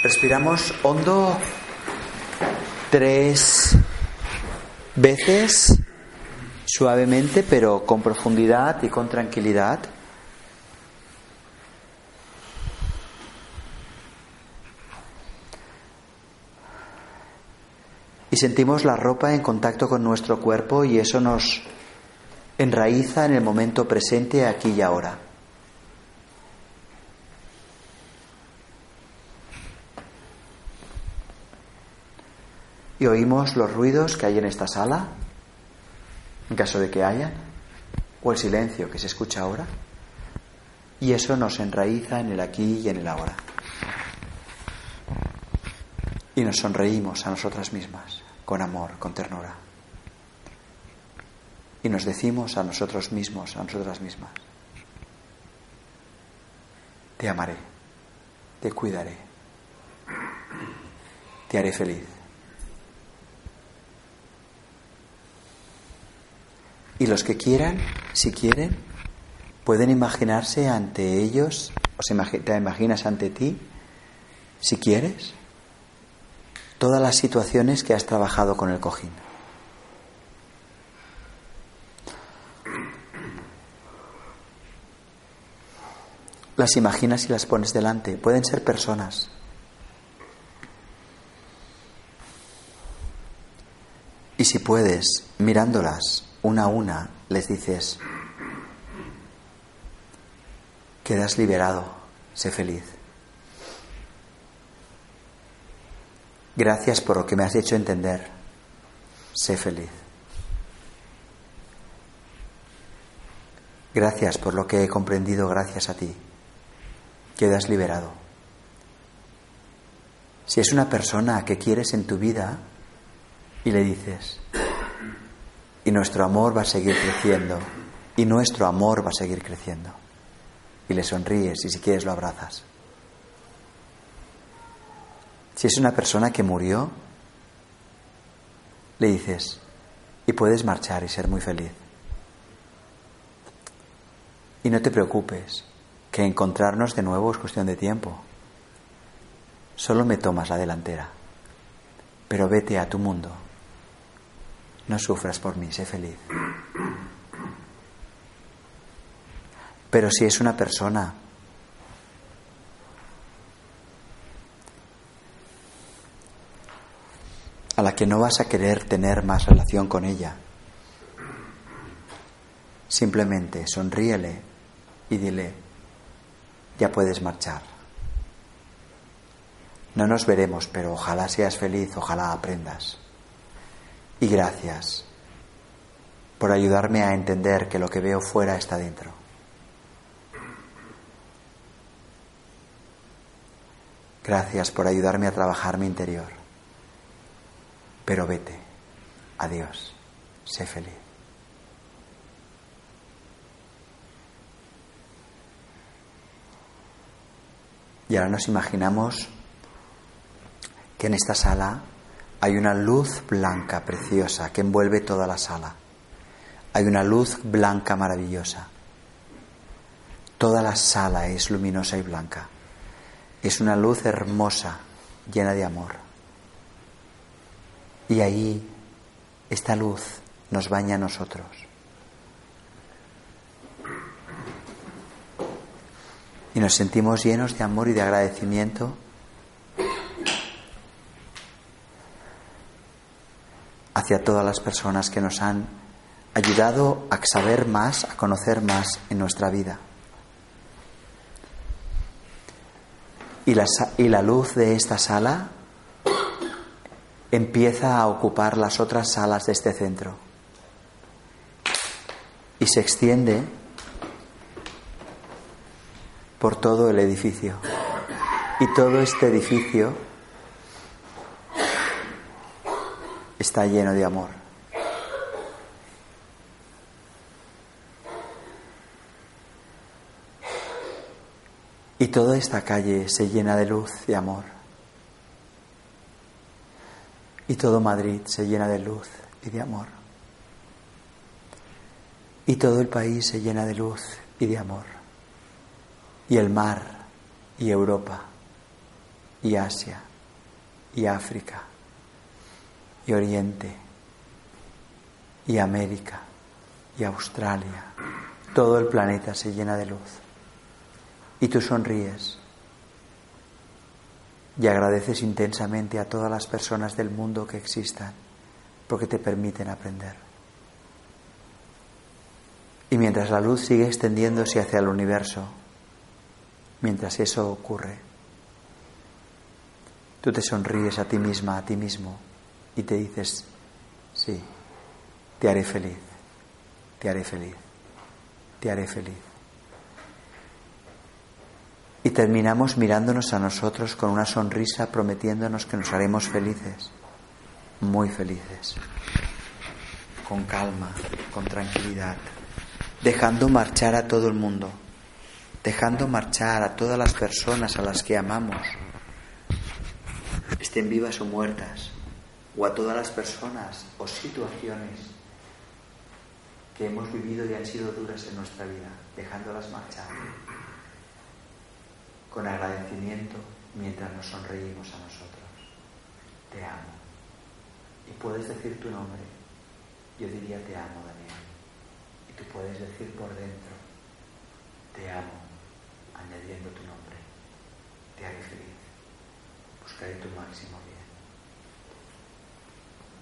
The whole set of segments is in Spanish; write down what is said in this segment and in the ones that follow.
Respiramos hondo tres veces, suavemente, pero con profundidad y con tranquilidad. Y sentimos la ropa en contacto con nuestro cuerpo y eso nos enraiza en el momento presente, aquí y ahora. Y oímos los ruidos que hay en esta sala, en caso de que hayan, o el silencio que se escucha ahora, y eso nos enraiza en el aquí y en el ahora. Y nos sonreímos a nosotras mismas, con amor, con ternura. Y nos decimos a nosotros mismos, a nosotras mismas, te amaré, te cuidaré, te haré feliz. Y los que quieran, si quieren, pueden imaginarse ante ellos, o se te imaginas ante ti, si quieres, todas las situaciones que has trabajado con el cojín. Las imaginas y las pones delante. Pueden ser personas. Y si puedes, mirándolas, una a una les dices, quedas liberado, sé feliz. Gracias por lo que me has hecho entender, sé feliz. Gracias por lo que he comprendido gracias a ti, quedas liberado. Si es una persona que quieres en tu vida y le dices, y nuestro amor va a seguir creciendo. Y nuestro amor va a seguir creciendo. Y le sonríes y si quieres lo abrazas. Si es una persona que murió, le dices, y puedes marchar y ser muy feliz. Y no te preocupes, que encontrarnos de nuevo es cuestión de tiempo. Solo me tomas la delantera, pero vete a tu mundo. No sufras por mí, sé feliz. Pero si es una persona a la que no vas a querer tener más relación con ella, simplemente sonríele y dile, ya puedes marchar. No nos veremos, pero ojalá seas feliz, ojalá aprendas. Y gracias por ayudarme a entender que lo que veo fuera está dentro. Gracias por ayudarme a trabajar mi interior. Pero vete. Adiós. Sé feliz. Y ahora nos imaginamos que en esta sala hay una luz blanca preciosa que envuelve toda la sala. Hay una luz blanca maravillosa. Toda la sala es luminosa y blanca. Es una luz hermosa, llena de amor. Y ahí esta luz nos baña a nosotros. Y nos sentimos llenos de amor y de agradecimiento hacia todas las personas que nos han ayudado a saber más, a conocer más en nuestra vida. Y la, luz de esta sala empieza a ocupar las otras salas de este centro y se extiende por todo el edificio. Y todo este edificio está lleno de amor. Y toda esta calle se llena de luz y amor. Y todo Madrid se llena de luz y de amor. Y todo el país se llena de luz y de amor. Y el mar, y Europa, y Asia, y África, y Oriente, y América, y Australia. Todo el planeta se llena de luz. Y tú sonríes y agradeces intensamente a todas las personas del mundo que existan porque te permiten aprender. Y mientras la luz sigue extendiéndose hacia el universo, mientras eso ocurre, tú te sonríes a ti misma, a ti mismo, y te dices, sí, te haré feliz, te haré feliz, te haré feliz. Y terminamos mirándonos a nosotros con una sonrisa prometiéndonos que nos haremos felices, muy felices, con calma, con tranquilidad, dejando marchar a todo el mundo, dejando marchar a todas las personas a las que amamos, estén vivas o muertas, o a todas las personas o situaciones que hemos vivido y han sido duras en nuestra vida, dejándolas marchar con agradecimiento mientras nos sonreímos a nosotros. Te amo. Y puedes decir tu nombre. Yo diría te amo, Daniel. Y tú puedes decir por dentro, te amo, añadiendo tu nombre. Te haré feliz. Buscaré tu máximo bien.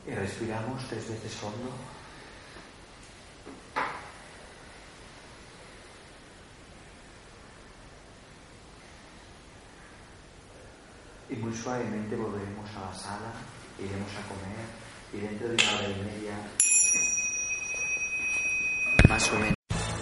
Y respiramos tres veces hondo. y muy suavemente volveremos a la sala, iremos a comer y dentro de una hora y media, más o menos.